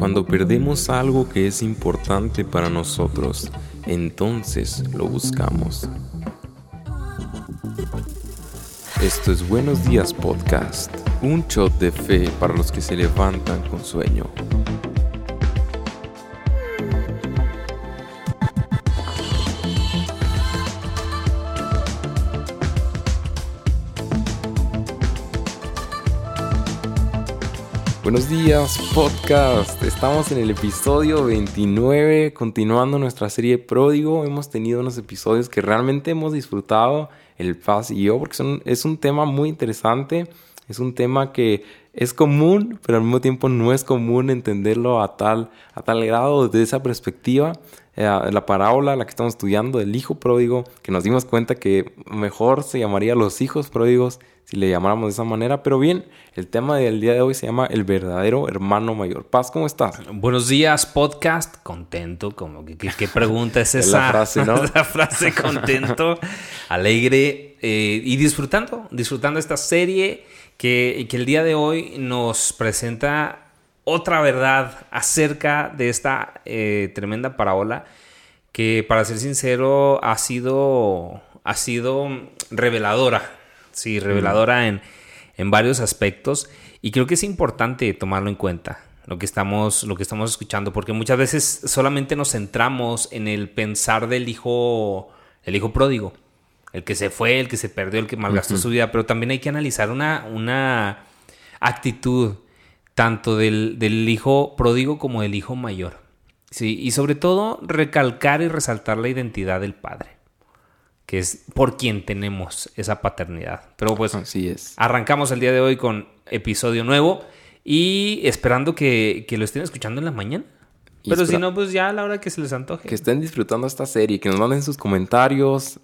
Cuando perdemos algo que es importante para nosotros, entonces lo buscamos. Esto es Buenos Días Podcast, un shot de fe para los que se levantan con sueño. Buenos días, podcast. Estamos en el episodio 29, continuando nuestra serie Pródigo. Hemos tenido unos episodios que realmente hemos disfrutado, el Paz y yo, porque es un tema muy interesante. Es un tema que es común, pero al mismo tiempo no es común entenderlo a tal, a tal grado desde esa perspectiva. La parábola, la que estamos estudiando del hijo pródigo, que nos dimos cuenta que mejor se llamaría los hijos pródigos si le llamáramos de esa manera. Pero bien, el tema del día de hoy se llama El verdadero hermano mayor. Paz, ¿cómo estás? Buenos días, podcast. Contento, como que, ¿qué pregunta es esa? la frase, ¿no? la frase contento, alegre eh, y disfrutando, disfrutando esta serie que, que el día de hoy nos presenta otra verdad acerca de esta eh, tremenda parábola que para ser sincero ha sido, ha sido reveladora sí, reveladora en, en varios aspectos. Y creo que es importante tomarlo en cuenta lo que estamos lo que estamos escuchando porque muchas veces solamente nos centramos en el pensar del hijo el hijo pródigo el que se fue el que se perdió el que malgastó su vida pero también hay que analizar una una actitud tanto del, del hijo pródigo como del hijo mayor sí y sobre todo recalcar y resaltar la identidad del padre que es por quien tenemos esa paternidad. Pero pues Así es. arrancamos el día de hoy con episodio nuevo y esperando que, que lo estén escuchando en la mañana. Pero si no, pues ya a la hora que se les antoje. Que estén disfrutando esta serie, que nos manden sus comentarios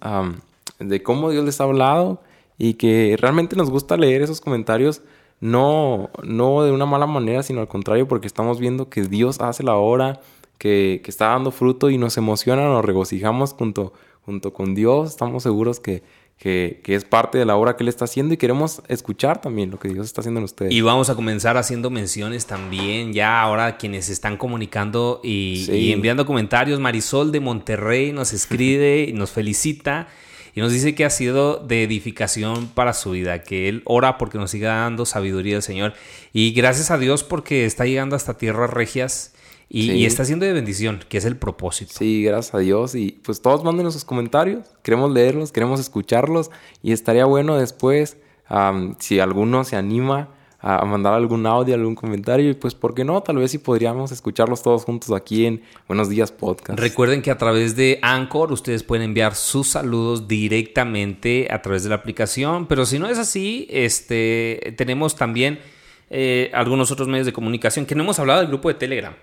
de cómo Dios les ha hablado y que realmente nos gusta leer esos comentarios, no, no de una mala manera, sino al contrario, porque estamos viendo que Dios hace la obra, que, que está dando fruto y nos emociona, nos regocijamos junto, junto con Dios, estamos seguros que, que, que es parte de la obra que Él está haciendo y queremos escuchar también lo que Dios está haciendo en ustedes. Y vamos a comenzar haciendo menciones también, ya ahora quienes están comunicando y, Sí. y enviando comentarios. Marisol de Monterrey nos escribe y nos felicita y nos dice que ha sido de edificación para su vida, que él ora porque nos siga dando sabiduría el Señor. Y gracias a Dios porque está llegando hasta tierras regias y, Sí. y está siendo de bendición, que es el propósito. Sí, gracias a Dios. Y pues todos mándenos sus comentarios. Queremos leerlos, queremos escucharlos. Y estaría bueno después, si alguno se anima a mandar algún audio, algún comentario. Y pues, ¿por qué no? Tal vez si podríamos escucharlos todos juntos aquí en Buenos Días Podcast. Recuerden que a través de Anchor ustedes pueden enviar sus saludos directamente a través de la aplicación, pero si no es así, este, tenemos también eh, algunos otros medios de comunicación que no hemos hablado del grupo de Telegram.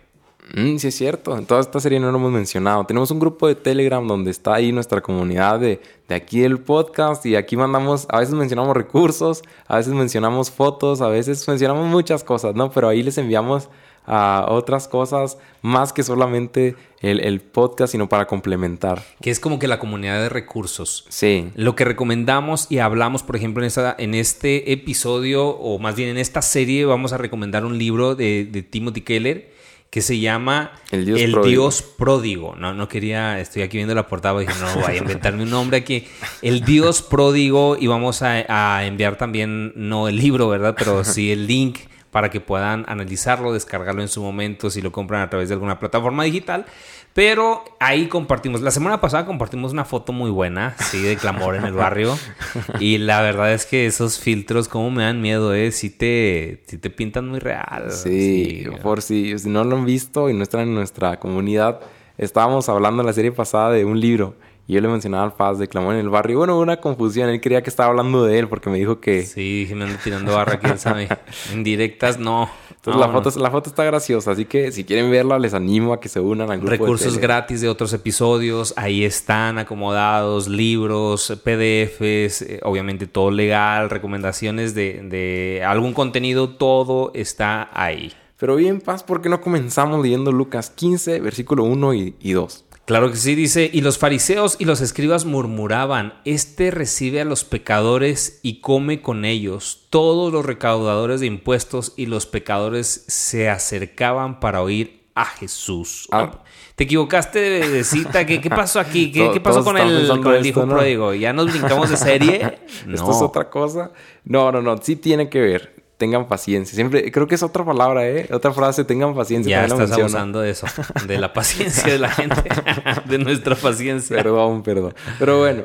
Mm, sí, es cierto. En toda esta serie no lo hemos mencionado. Tenemos un grupo de Telegram donde está ahí nuestra comunidad de, de aquí del podcast. Y aquí mandamos, a veces mencionamos recursos, a veces mencionamos fotos, a veces mencionamos muchas cosas, ¿no? Pero ahí les enviamos a otras cosas más que solamente el, el podcast, sino para complementar. que es como que la comunidad de recursos. Sí. Lo que recomendamos y hablamos, por ejemplo, en, esta, en este episodio, o más bien en esta serie, vamos a recomendar un libro de, de Timothy Keller que se llama El Dios Pródigo. Dios Pródigo. No, no quería, estoy aquí viendo la portada y dije, no, voy a inventarme un nombre aquí. El Dios Pródigo y vamos a, a enviar también, no el libro, ¿verdad? Pero sí el link para que puedan analizarlo, descargarlo en su momento si lo compran a través de alguna plataforma digital. Pero ahí compartimos. La semana pasada compartimos una foto muy buena, sí, de clamor en el barrio. Y la verdad es que esos filtros, como me dan miedo, ¿eh? Si te, sí te pintan muy real. Sí, por si, si no lo han visto y no están en nuestra comunidad, estábamos hablando en la serie pasada de un libro y yo le mencionaba al Paz de Clamor en el barrio. Bueno, hubo una confusión, él creía que estaba hablando de él porque me dijo que... Sí, dije, me ando tirando barra, quién sabe. En directas, no. Entonces la, foto, la foto está graciosa, así que si quieren verla les animo a que se unan al grupo Recursos gratis de otros episodios, ahí están acomodados, libros, PDFs, eh, obviamente todo legal, recomendaciones de, de algún contenido, todo está ahí. Pero bien, Paz, ¿por qué no comenzamos leyendo Lucas 15, versículo 1 y, y 2? Claro que sí, dice, y los fariseos y los escribas murmuraban, este recibe a los pecadores y come con ellos. Todos los recaudadores de impuestos y los pecadores se acercaban para oír a Jesús. Ah. Te equivocaste de cita, ¿qué, qué pasó aquí? ¿Qué, qué pasó con el, con el esto, hijo ¿no? pródigo? ¿Ya nos brincamos de serie? ¿Esto es otra cosa? No, no, no. Sí tiene que ver. Tengan paciencia. Siempre, creo que es otra palabra, ¿eh? Otra frase, tengan paciencia. Ya la estás abusando de eso, de la paciencia de la gente, de nuestra paciencia. Perdón, perdón. Pero bueno,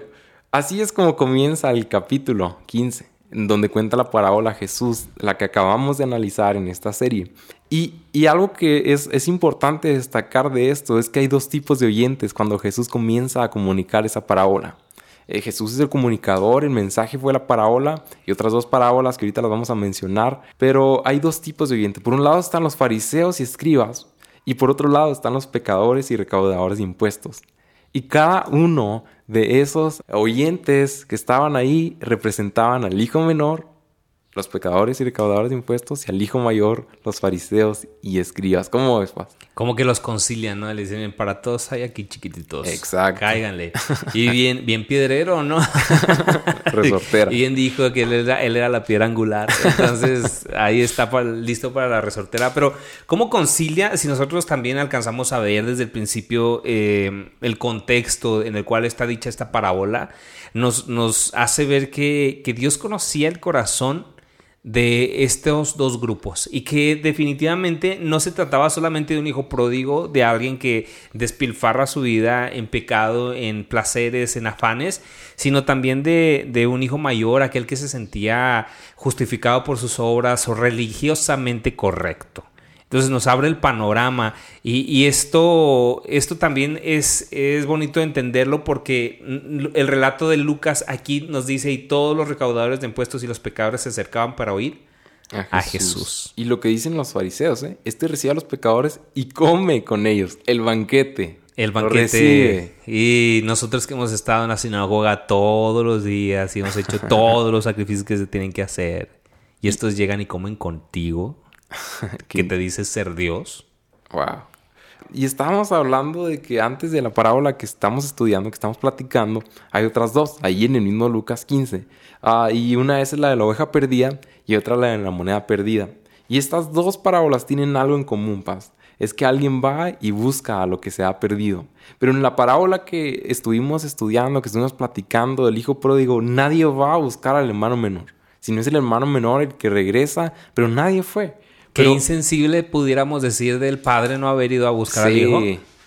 así es como comienza el capítulo 15, en donde cuenta la parábola Jesús, la que acabamos de analizar en esta serie. Y, y algo que es, es importante destacar de esto es que hay dos tipos de oyentes cuando Jesús comienza a comunicar esa parábola. Eh, Jesús es el comunicador, el mensaje fue la parábola y otras dos parábolas que ahorita las vamos a mencionar, pero hay dos tipos de oyentes. Por un lado están los fariseos y escribas y por otro lado están los pecadores y recaudadores de impuestos. Y cada uno de esos oyentes que estaban ahí representaban al hijo menor, los pecadores y recaudadores de impuestos, y al hijo mayor, los fariseos y escribas. ¿Cómo ves, Paz? Como que los concilian, ¿no? Le dicen, "Bien, para todos hay aquí chiquititos. Exacto. Cáiganle. Y bien, bien piedrero, ¿no? Resortera. Y bien dijo que él era, él era la piedra angular. Entonces, ahí está listo para la resortera. Pero, ¿cómo concilia si nosotros también alcanzamos a ver desde el principio eh, el contexto en el cual está dicha esta parábola? Nos, nos hace ver que, que Dios conocía el corazón de estos dos grupos y que definitivamente no se trataba solamente de un hijo pródigo, de alguien que despilfarra su vida en pecado, en placeres, en afanes, sino también de, de un hijo mayor, aquel que se sentía justificado por sus obras o religiosamente correcto. Entonces nos abre el panorama y, y esto, esto también es, es bonito entenderlo porque el relato de Lucas aquí nos dice y todos los recaudadores de impuestos y los pecadores se acercaban para oír a Jesús. Y lo que dicen los fariseos, ¿eh? Este recibe a los pecadores y come con ellos. El banquete. el banquete. Y nosotros que hemos estado en la sinagoga todos los días y hemos hecho todos los sacrificios que se tienen que hacer. Y estos llegan y comen contigo, que te dice ser Dios. Wow. Y estábamos hablando de que antes de la parábola que estamos estudiando, que estamos platicando, hay otras dos, ahí en el mismo Lucas 15. Ah, y una es la de la oveja perdida y otra la de la moneda perdida. Y estas dos parábolas tienen algo en común, Paz. Es que alguien va y busca a lo que se ha perdido. Pero en la parábola que estuvimos estudiando, que estuvimos platicando del hijo pródigo, nadie va a buscar al hermano menor. Si no es el hermano menor el que regresa, pero nadie fue. Qué Pero- insensible pudiéramos decir del padre no haber ido a buscar al hijo.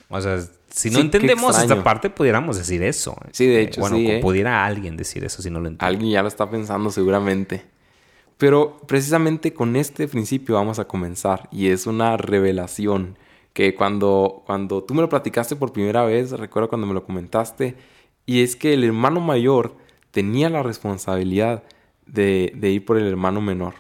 O sea, si no Sí, qué entendemos esta parte, pudiéramos decir eso. Sí, de hecho, Bueno, sí, o ¿eh? pudiera alguien decir eso si no lo entiende. Alguien ya lo está pensando seguramente. Pero precisamente con este principio vamos a comenzar y es una revelación que cuando, cuando tú me lo platicaste por primera vez, recuerdo cuando me lo comentaste, y es que el hermano mayor tenía la responsabilidad de, de ir por el hermano menor.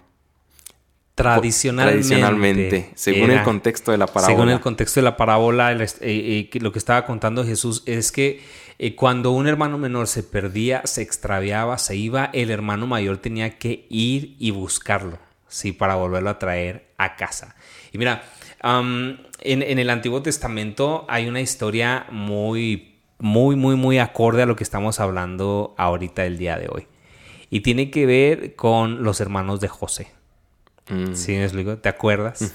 Tradicionalmente. Tradicionalmente, según era- el contexto de la parábola. Según el contexto de la parábola, el eh, eh, lo que estaba contando Jesús es que eh, cuando un hermano menor se perdía, se extraviaba, se iba, el hermano mayor tenía que ir y buscarlo, sí, para volverlo a traer a casa. Y mira, en, en el Antiguo Testamento hay una historia muy, muy, muy, muy acorde a lo que estamos hablando ahorita el día de hoy. Y tiene que ver con los hermanos de José. Mm, ¿Sí me explico? ¿Te acuerdas?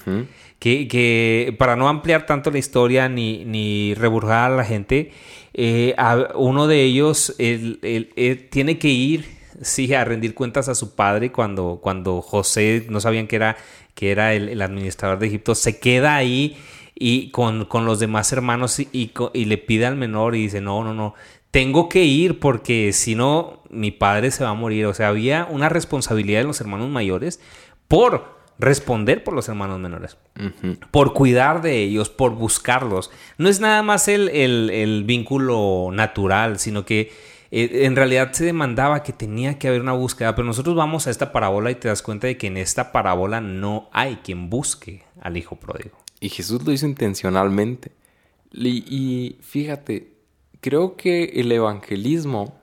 que, que para no ampliar tanto la historia ni, ni reburjar a la gente, eh, a- uno de ellos él- él- él tiene que ir sí, a rendir cuentas a su padre cuando, cuando José, no sabían que era, que era el, el administrador de Egipto, se queda ahí y con, con los demás hermanos y, y le pide al menor y dice, no, no, no, tengo que ir porque si no, mi padre se va a morir. O sea, había una responsabilidad de los hermanos mayores por responder por los hermanos menores por cuidar de ellos, por buscarlos. No es nada más el, el- el vínculo natural, sino que eh, en realidad se demandaba que tenía que haber una búsqueda. Pero nosotros vamos a esta parábola y te das cuenta de que en esta parábola no hay quien busque al hijo pródigo. Y Jesús lo hizo intencionalmente. Y, y fíjate, creo que el evangelismo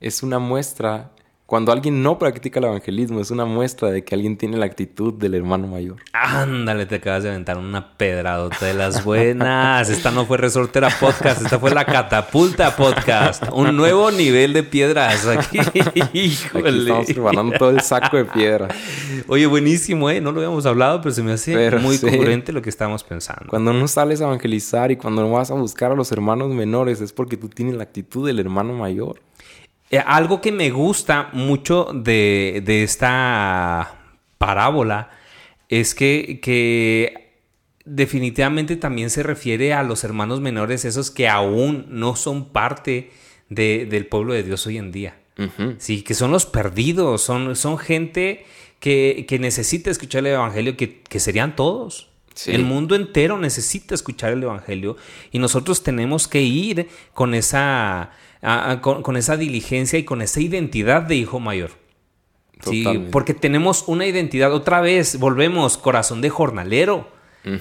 es una muestra Cuando alguien no practica el evangelismo es una muestra de que alguien tiene la actitud del hermano mayor. Ándale, te acabas de aventar una pedradota de las buenas. Esta no fue Resortera Podcast, esta fue la Catapulta Podcast. Un nuevo nivel de piedras aquí. Híjole. Aquí estamos preparando todo el saco de piedra. Oye, buenísimo, ¿eh? No lo habíamos hablado, pero se me hace muy congruente lo que estamos pensando. Cuando no sales a evangelizar y cuando no vas a buscar a los hermanos menores es porque tú tienes la actitud del hermano mayor. Eh, algo que me gusta mucho de, esta parábola es que, definitivamente también se refiere a los hermanos menores, esos que aún no son parte del pueblo de Dios hoy en día. Sí, que son los perdidos, son, son gente que, necesita escuchar el Evangelio, que, serían todos. El mundo entero necesita escuchar el Evangelio y nosotros tenemos que ir con esa con, esa diligencia y con esa identidad de hijo mayor. Sí, porque tenemos una identidad, otra vez, volvemos, corazón de jornalero.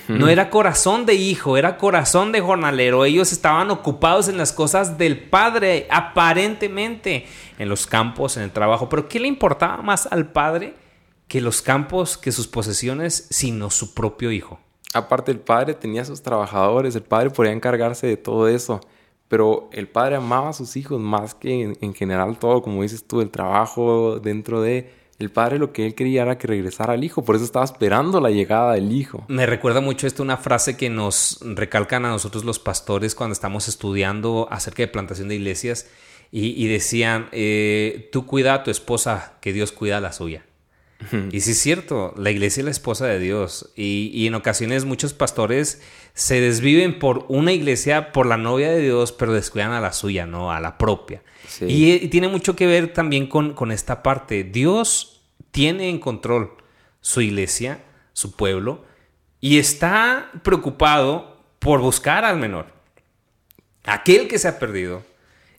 No era corazón de hijo, era corazón de jornalero. Ellos estaban ocupados en las cosas del padre, aparentemente, en los campos, en el trabajo. Pero ¿qué le importaba más al padre que los campos, que sus posesiones, sino su propio hijo? Aparte, el padre tenía sus trabajadores, el padre podía encargarse de todo eso. Pero el padre amaba a sus hijos más que en, general todo, como dices tú, el trabajo dentro de... El padre lo que él quería era que regresara al hijo, por eso estaba esperando la llegada del hijo. Me recuerda mucho esto una frase que nos recalcan a nosotros los pastores cuando estamos estudiando acerca de plantación de iglesias y, decían, eh, tú cuida a tu esposa, que Dios cuida a la suya. Y sí es cierto, la iglesia es la esposa de Dios. Y, en ocasiones muchos pastores se desviven por una iglesia, por la novia de Dios, pero descuidan a la suya, ¿no? A la propia. Y, tiene mucho que ver también con, con esta parte. Dios tiene en control su iglesia, su pueblo, y está preocupado por buscar al menor. Aquel que se ha perdido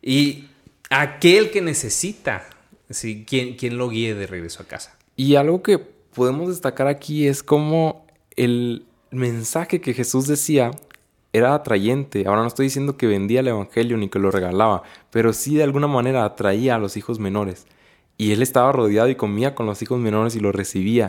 y aquel que necesita, ¿sí? quien, quien lo guíe de regreso a casa. Y algo que podemos destacar aquí es cómo el mensaje que Jesús decía era atrayente. Ahora no estoy diciendo que vendía el Evangelio ni que lo regalaba, pero sí de alguna manera atraía a los hijos menores. Y él estaba rodeado y comía con los hijos menores y los recibía.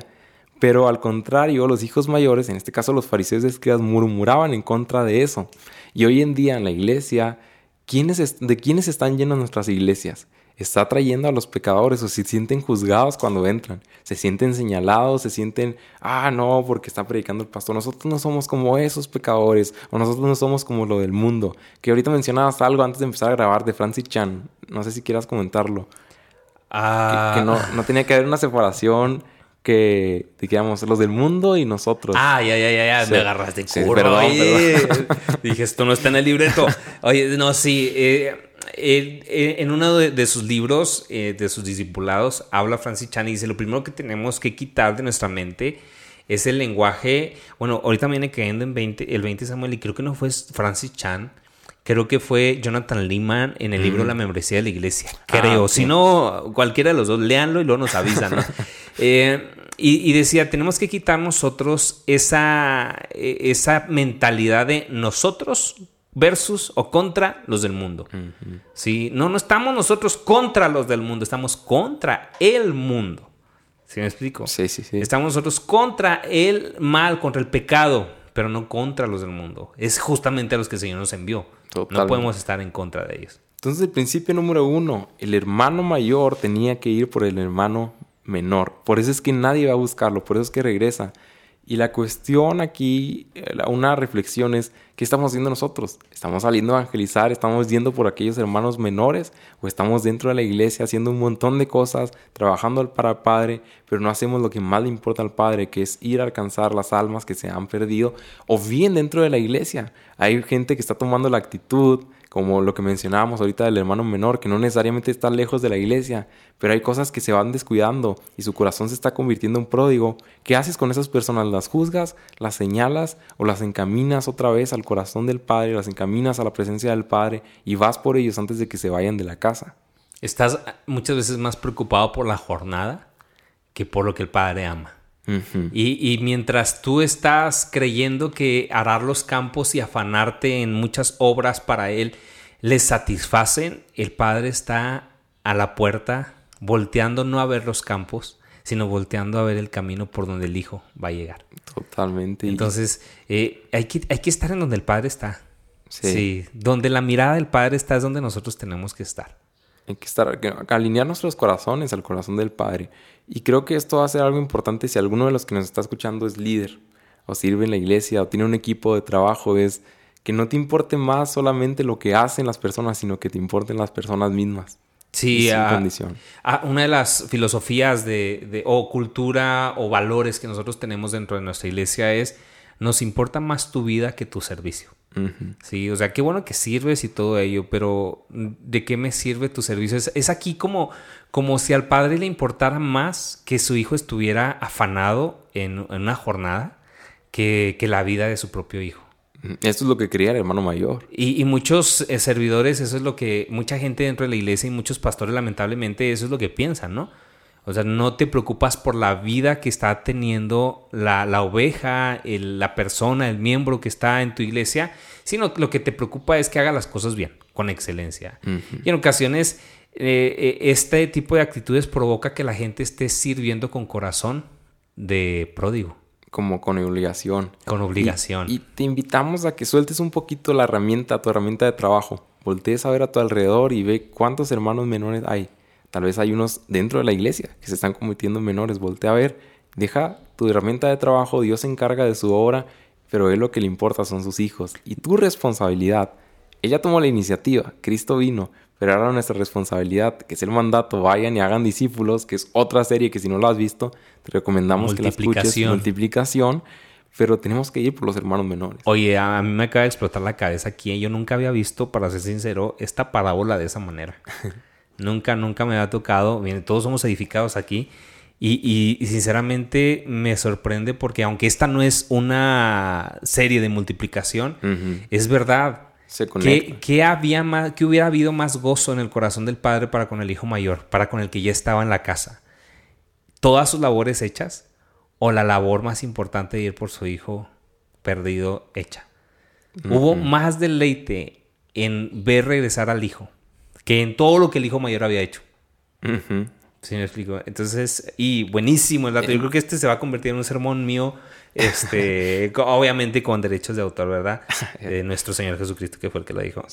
Pero al contrario, los hijos mayores, en este caso los fariseos de escribas, murmuraban en contra de eso. Y hoy en día en la iglesia, ¿de quiénes están llenas nuestras iglesias? Está trayendo a los pecadores o se sienten juzgados cuando entran, se sienten señalados, se sienten, ah, no, porque está predicando el pastor, nosotros no somos como esos pecadores o nosotros no somos como lo del mundo. Que ahorita mencionabas algo antes de empezar a grabar de Francis Chan, no sé si quieras comentarlo. Ah. Que, no, tenía que haber una separación que, digamos, los del mundo y nosotros. Ah, ya, ya, ya, ya, me agarraste perdón, Dije, esto no está en el libreto. Oye, no, sí, eh en uno de, sus libros, eh, de sus discipulados, habla Francis Chan y dice, lo primero que tenemos que quitar de nuestra mente es el lenguaje, bueno, ahorita viene cayendo en 20, el 20 Samuel y creo que no fue Francis Chan, creo que fue Jonathan Lehman en el libro La membresía de la iglesia, ah, creo, si no, cualquiera de los dos, léanlo y luego nos avisan, ¿no? Eh, y, decía, tenemos que quitar nosotros esa, e, esa mentalidad de nosotros versus o contra los del mundo. No, no estamos nosotros contra los del mundo, estamos contra el mundo. ¿Sí me explico? Sí, sí, sí. Estamos nosotros contra el mal, contra el pecado, pero no contra los del mundo. Es justamente a los que el Señor nos envió. No podemos estar en contra de ellos. Entonces, el principio número uno, el hermano mayor tenía que ir por el hermano menor. Por eso es que nadie va a buscarlo, por eso es que regresa. Y la cuestión aquí, eh, una reflexión es, ¿qué estamos haciendo nosotros? ¿Estamos saliendo a evangelizar? ¿Estamos yendo por aquellos hermanos menores? ¿O estamos dentro de la iglesia haciendo un montón de cosas, trabajando para el Padre, pero no hacemos lo que más le importa al Padre, que es ir a alcanzar las almas que se han perdido? O bien dentro de la iglesia, hay gente que está tomando la actitud, como lo que mencionábamos ahorita del hermano menor, que no necesariamente está lejos de la iglesia, pero hay cosas que se van descuidando y su corazón se está convirtiendo en pródigo. ¿Qué haces con esas personas? ¿Las juzgas, las señalas o las encaminas otra vez al corazón del Padre, las encaminas a la presencia del Padre y vas por ellos antes de que se vayan de la casa? Estás muchas veces más preocupado por la jornada que por lo que el Padre ama. y, y, mientras tú estás creyendo que arar los campos y afanarte en muchas obras para Él les satisfacen, el Padre está a la puerta volteando no a ver los campos, sino volteando a ver el camino por donde el Hijo va a llegar. Totalmente. Entonces, eh, hay, que, hay que estar en donde el Padre está. Sí. Donde la mirada del Padre está es donde nosotros tenemos que estar. Hay que estar, alinear nuestros corazones al corazón del Padre. Y creo que esto va a ser algo importante si alguno de los que nos está escuchando es líder, o sirve en la iglesia, o tiene un equipo de trabajo, es que no te importe más solamente lo que hacen las personas, sino que te importen las personas mismas. Sí, a, una de las filosofías de, o cultura o valores que nosotros tenemos dentro de nuestra iglesia es nos importa más tu vida que tu servicio. Sí, o sea, qué bueno que sirves y todo ello, pero ¿de qué me sirve tu servicio? Es, aquí como, como si al padre le importara más que su hijo estuviera afanado en, una jornada que, que la vida de su propio hijo. Esto es lo que quería el hermano mayor. Y, muchos eh, servidores, eso es lo que mucha gente dentro de la iglesia y muchos pastores lamentablemente eso es lo que piensan, ¿no? O sea, no te preocupas por la vida que está teniendo la, oveja, la persona, el miembro que está en tu iglesia, sino lo que te preocupa es que haga las cosas bien, con excelencia. Y en ocasiones eh, eh, este tipo de actitudes provoca que la gente esté sirviendo con corazón de pródigo como con obligación. Con obligación. Y, te invitamos a que sueltes un poquito la herramienta, tu herramienta de trabajo. Voltees a ver a tu alrededor y ve cuántos hermanos menores hay. Tal vez hay unos dentro de la iglesia que se están convirtiendo en menores. Voltea a ver, deja tu herramienta de trabajo, Dios se encarga de su obra, pero él lo que le importa son sus hijos. Y tu responsabilidad. Ella tomó la iniciativa, Cristo vino, pero ahora nuestra responsabilidad, que es el mandato, vayan y hagan discípulos, que es otra serie que si no la has visto, te recomendamos que la escuches, multiplicación, pero tenemos que ir por los hermanos menores. Oye, a mí me acaba de explotar la cabeza aquí, yo nunca había visto, para ser sincero, esta parábola de esa manera. nunca, nunca me había tocado, todos somos edificados aquí, y, y, sinceramente me sorprende porque aunque esta no es una serie de multiplicación, es verdad ¿Qué, había más, ¿Qué hubiera habido más gozo en el corazón del padre para con el hijo mayor, para con el que ya estaba en la casa? ¿Todas sus labores hechas? ¿O la labor más importante de ir por su hijo perdido hecha? Hubo más deleite en ver regresar al hijo que en todo lo que el hijo mayor había hecho. Sí, me explico. Entonces, y buenísimo el dato. Yo creo que este se va a convertir en un sermón mío este, obviamente con derechos de autor, ¿verdad? De nuestro Señor Jesucristo, que fue el que lo dijo.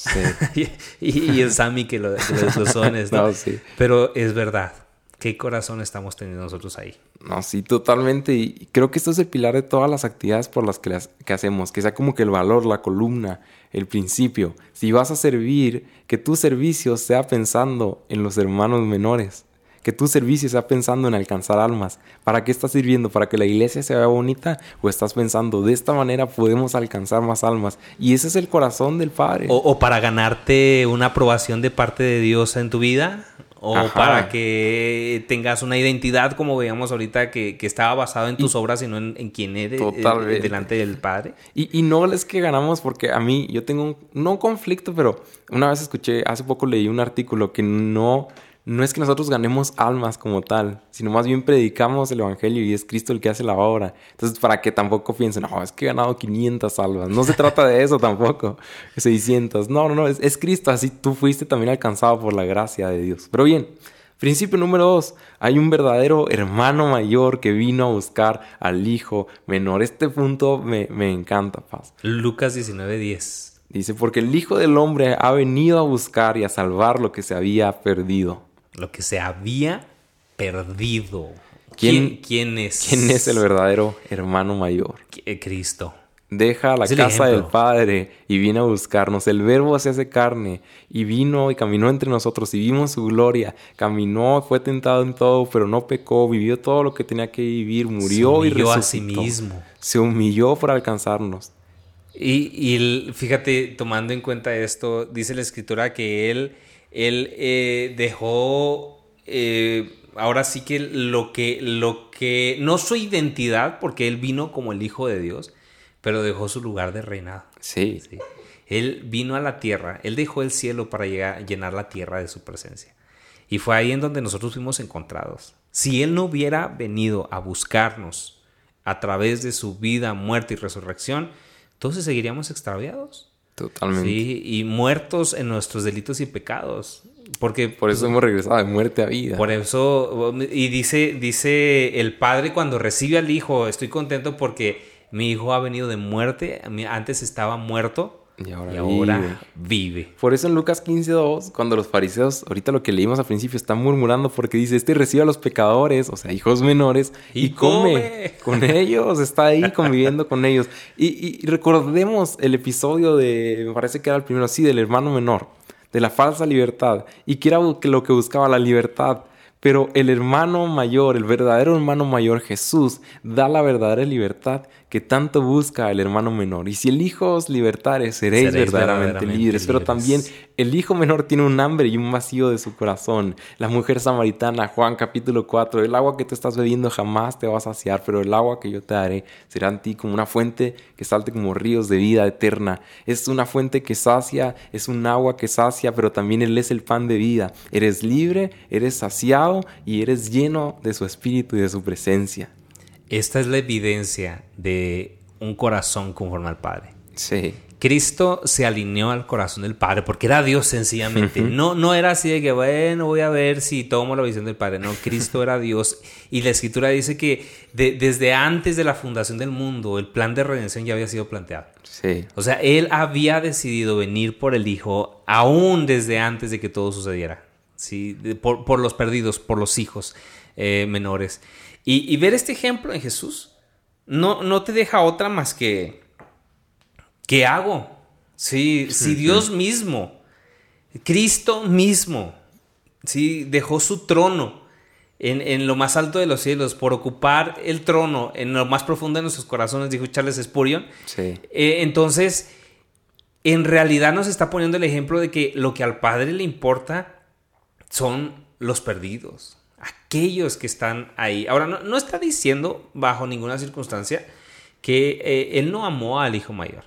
y, el Sami que lo, lo son. ¿no? Pero es verdad. ¿Qué corazón estamos teniendo nosotros ahí? No, sí, totalmente. Y creo que esto es el pilar de todas las actividades por las que, las, que hacemos. Que sea como que el valor, la columna, el principio. Si vas a servir, que tu servicio sea pensando en los hermanos menores que tu servicio sea pensando en alcanzar almas. ¿Para qué estás sirviendo? ¿Para que la iglesia se vea bonita? ¿O estás pensando de esta manera podemos alcanzar más almas? Y ese es el corazón del Padre. O, para ganarte una aprobación de parte de Dios en tu vida. O para que tengas una identidad, como veíamos ahorita, que, estaba basado en tus obras y no en, quién eres eh, delante del Padre. Y, no es que ganamos, porque a mí, yo tengo un, no un conflicto, pero una vez escuché, hace poco leí un artículo que no no es que nosotros ganemos almas como tal, sino más bien predicamos el Evangelio y es Cristo el que hace la obra. Entonces, para que tampoco piensen, no, es que he ganado 500 almas. No se trata de eso tampoco, 600. No, no, no, es, es Cristo, así tú fuiste también alcanzado por la gracia de Dios. Pero bien, Principio número dos, hay un verdadero hermano mayor que vino a buscar al hijo menor. Este punto me, me encanta, Paz. Lucas 19:10. Dice, porque el Hijo del Hombre ha venido a buscar y a salvar lo que se había perdido lo que se había perdido. ¿Quién, ¿Quién, es? ¿Quién es el verdadero hermano mayor? Eh, Cristo. Deja la casa del Padre y viene a buscarnos. El Verbo se hace carne y vino y caminó entre nosotros y vimos su gloria. Caminó, fue tentado en todo, pero no pecó. Vivió todo lo que tenía que vivir. Murió y resucitó. a sí mismo. Se humilló por alcanzarnos. Y, y fíjate, tomando en cuenta esto, dice la escritura que él él eh, dejó, eh, ahora sí que lo, que lo que, no su identidad, porque él vino como el Hijo de Dios, pero dejó su lugar de reinado. Sí. Él vino a la tierra, él dejó el cielo para llegar, llenar la tierra de su presencia. Y fue ahí en donde nosotros fuimos encontrados. Si él no hubiera venido a buscarnos a través de su vida, muerte y resurrección, entonces seguiríamos extraviados. Totalmente. Sí, y muertos en nuestros delitos y pecados. Porque Por eso hemos regresado de muerte a vida. por eso, y dice, dice el padre cuando recibe al hijo, estoy contento porque mi hijo ha venido de muerte, antes estaba muerto Y ahora y ahora vive. vive. Por eso en Lucas 15.2, cuando los fariseos, ahorita lo que leímos al principio, están murmurando porque dice, este recibe a los pecadores, o sea, hijos menores, y, Y come, come. con ellos, está ahí conviviendo con ellos. Y, y- recordemos el episodio de, me parece que era el primero, sí, del hermano menor, de la falsa libertad, y que era lo que buscaba la libertad. Pero el hermano mayor, el verdadero hermano mayor, Jesús, da la verdadera libertad que tanto busca el hermano menor. Y si el Hijo os libertare, seréis, Seréis verdaderamente, verdaderamente libres. Pero también el hijo menor tiene un hambre y un vacío de su corazón. La mujer samaritana, Juan capítulo 4, el agua que tú estás bebiendo jamás te va a saciar, pero el agua que yo te daré será en ti como una fuente que salte como ríos de vida eterna. Es una fuente que sacia, es un agua que sacia, pero también Él es el pan de vida. Eres libre, eres saciado y eres lleno de su espíritu y de su presencia. Esta es la evidencia de un corazón conforme al Padre. Sí. Cristo se alineó al corazón del Padre porque era Dios sencillamente. No, no era así de que, bueno, voy a ver si tomo la visión del Padre. No, Cristo era Dios. Y la Escritura dice que de- desde antes de la fundación del mundo, el plan de redención ya había sido planteado. Sí. O sea, Él había decidido venir por el Hijo aún desde antes de que todo sucediera. ¿sí? Por, por los perdidos, por los hijos eh, menores. Y, y ver este ejemplo en Jesús no, no te deja otra más que... ¿Qué hago? Sí, si Dios mismo, Cristo mismo, sí, dejó su trono en, en lo más alto de los cielos por ocupar el trono en lo más profundo de nuestros corazones, dijo Charles Spurgeon. Sí. Eh, entonces, en realidad nos está poniendo el ejemplo de que lo que al Padre le importa son los perdidos, aquellos que están ahí. Ahora, no, no está diciendo bajo ninguna circunstancia que eh, Él no amó al Hijo Mayor.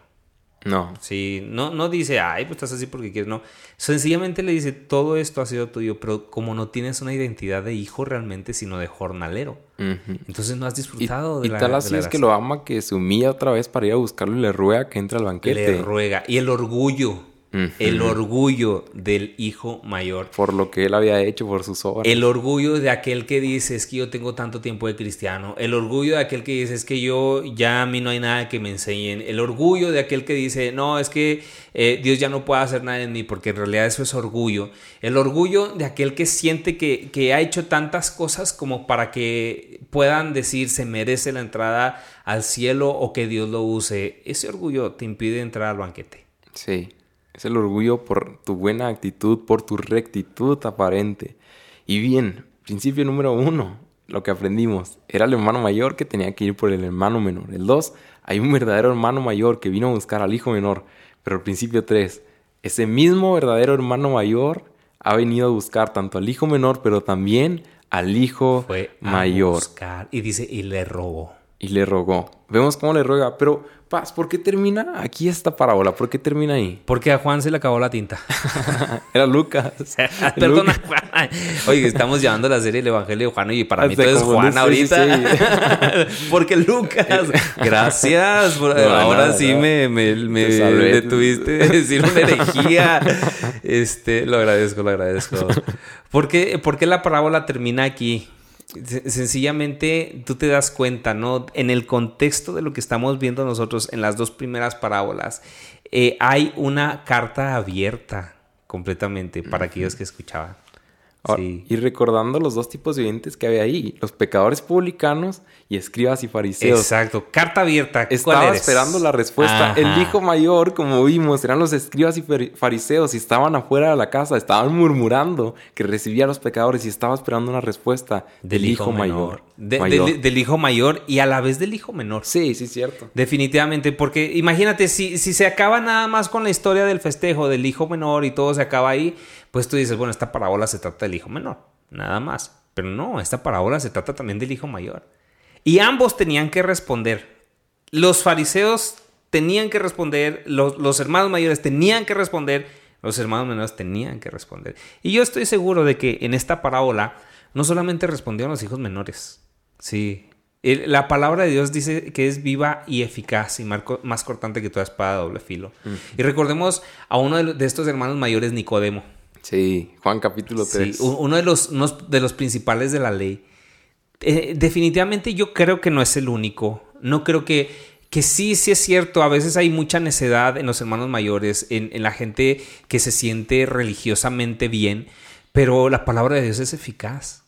No. Sí, no, no dice, ay, pues estás así porque quieres, no. Sencillamente le dice, todo esto ha sido tuyo, pero como no tienes una identidad de hijo realmente, sino de jornalero, entonces no has Y, disfrutado y de la tal de así es que lo ama que se humilla otra vez para ir a buscarlo y le ruega que entre al banquete. Le ruega. Y el orgullo, El orgullo del hijo mayor. Por lo que él había hecho por sus obras. El orgullo de aquel que dice es que yo tengo tanto tiempo de cristiano. El orgullo de aquel que dice es que yo ya a mí no hay nada que me enseñen. El orgullo de aquel que dice no, es que eh, Dios ya no puede hacer nada en mí porque en realidad eso es orgullo. El orgullo de aquel que siente que, que ha hecho tantas cosas como para que puedan decir se merece la entrada al cielo o que Dios lo use. Ese orgullo te impide entrar al banquete. Sí. Es el orgullo por tu buena actitud, por tu rectitud aparente. Y bien, principio número uno, lo que aprendimos, era el hermano mayor que tenía que ir por el hermano menor. El dos, hay un verdadero hermano mayor que vino a buscar al hijo menor. Pero el principio tres, ese mismo verdadero hermano mayor ha venido a buscar tanto al hijo menor, pero también al hijo Fue a mayor. buscar y dice y le robó. Y le rogó. Vemos cómo le ruega. Pero, Paz, ¿por qué termina aquí esta parábola? ¿Por qué termina ahí? Porque a Juan se le acabó la tinta. Era Lucas. Perdona. Juan. Oye, estamos llevando la serie El Evangelio de Juan y para mí todo es Juan sí, ahorita. Porque Lucas, gracias. por- No, ahora sí me, me, detuviste de decir una herejía. Este, lo agradezco, lo agradezco. ¿Por qué, por qué la parábola termina aquí? Se- Sencillamente tú te das cuenta, ¿no? En el contexto de lo que estamos viendo nosotros en las dos primeras parábolas, eh, hay una carta abierta completamente para aquellos que escuchaban. Sí. Y recordando los dos tipos de oyentes que había ahí, los pecadores publicanos y escribas y fariseos. Exacto, carta abierta. ¿Cuál Estaba esperando la respuesta. Ajá. El hijo mayor, como vimos, eran los escribas y fari- fariseos y estaban afuera de la casa, estaban murmurando que recibía a los pecadores y estaba esperando una respuesta del, hijo, mayor. De- Mayor. del- del hijo mayor y a la vez del hijo menor. Sí, sí, cierto. Definitivamente, porque imagínate, si, si se acaba nada más con la historia del festejo del hijo menor y todo se acaba ahí, pues tú dices, bueno, esta parábola se trata del hijo menor, nada más. Pero no, esta parábola se trata también del hijo mayor. Y ambos tenían que responder. Los fariseos tenían que responder, los, los hermanos mayores tenían que responder, los hermanos menores tenían que responder. Y yo estoy seguro de que en esta parábola no solamente respondieron los hijos menores, sí. La palabra de Dios dice que es viva y eficaz y marco- más cortante que toda espada de doble filo. Y recordemos a uno de estos hermanos mayores, Nicodemo. Sí, Juan capítulo 3. Sí, uno de los, de los principales de la ley. Eh, definitivamente yo creo que no es el único. No creo que, que sí, sí es cierto. A veces hay mucha necedad en los hermanos mayores, en, en la gente que se siente religiosamente bien, pero la palabra de Dios es eficaz.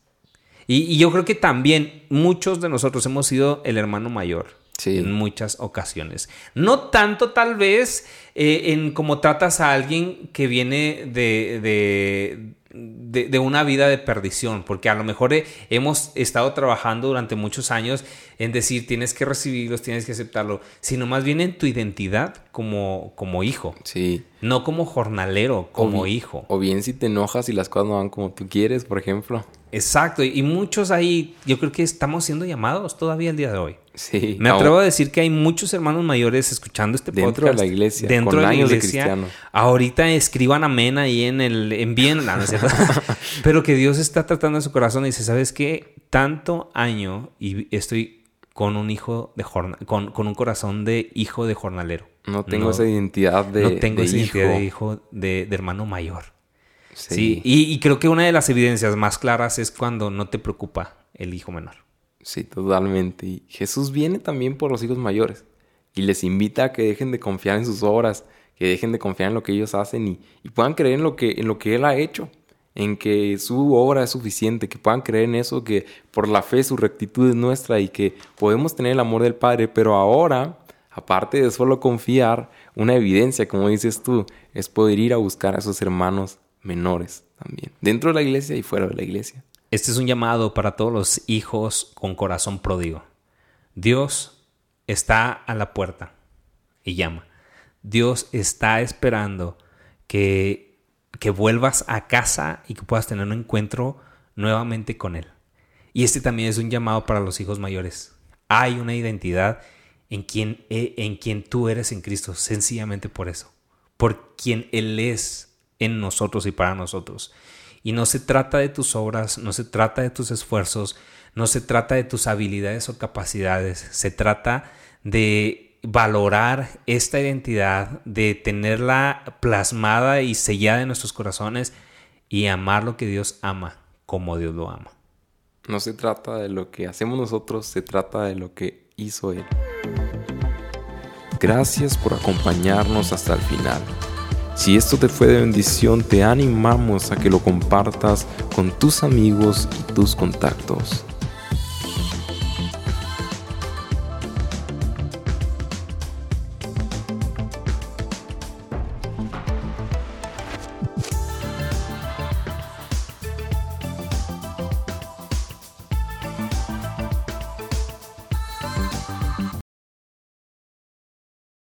Y, y yo creo que también muchos de nosotros hemos sido el hermano mayor. Sí. en muchas ocasiones. No tanto tal vez eh, en cómo tratas a alguien que viene de, de, de- de una vida de perdición, porque a lo mejor eh, hemos estado trabajando durante muchos años en decir tienes que recibirlos, tienes que aceptarlo, sino más bien en tu identidad como, como hijo, Sí. no como jornalero, como O hijo. O bien si te enojas y las cosas no van como tú quieres, por ejemplo. Exacto, y muchos ahí, yo creo que estamos siendo llamados todavía el día de hoy. Sí. Me Aún- atrevo a decir que hay muchos hermanos mayores escuchando este Dentro de podcast. la iglesia, Dentro con de la de iglesia. Ahorita escriban amén ahí en el envíen, no, no. Pero que Dios está tratando en su corazón y dice, ¿sabes qué? Tanto año y estoy con un hijo de jornal, con, con un corazón de hijo de jornalero. No tengo No- esa identidad de. no tengo de esa identidad hijo. de hijo de, de hermano mayor. Sí. Sí. Y, y creo que una de las evidencias más claras es cuando no te preocupa el hijo menor. Sí, totalmente. Y Jesús viene también por los hijos mayores y les invita a que dejen de confiar en sus obras, que dejen de confiar en lo que ellos hacen y, y puedan creer en lo, que, en lo que Él ha hecho, en que su obra es suficiente, que puedan creer en eso, que por la fe su rectitud es nuestra y que podemos tener el amor del Padre, pero ahora, aparte de solo confiar, una evidencia, como dices tú, es poder ir a buscar a esos hermanos menores también, dentro de la iglesia y fuera de la iglesia. Este es un llamado para todos los hijos con corazón pródigo. Dios está a la puerta y llama. Dios está esperando que, que vuelvas a casa y que puedas tener un encuentro nuevamente con Él. Y este también es un llamado para los hijos mayores. Hay una identidad en quien, eh, en quien tú eres en Cristo, sencillamente por eso. Por quien Él es en nosotros y para nosotros. Y no se trata de tus obras, no se trata de tus esfuerzos, no se trata de tus habilidades o capacidades, se trata de valorar esta identidad, de tenerla plasmada y sellada en nuestros corazones y amar lo que Dios ama como Dios lo ama. No se trata de lo que hacemos nosotros, se trata de lo que hizo Él. Gracias por acompañarnos hasta el final. Si esto te fue de bendición, te animamos a que lo compartas con tus amigos y tus contactos.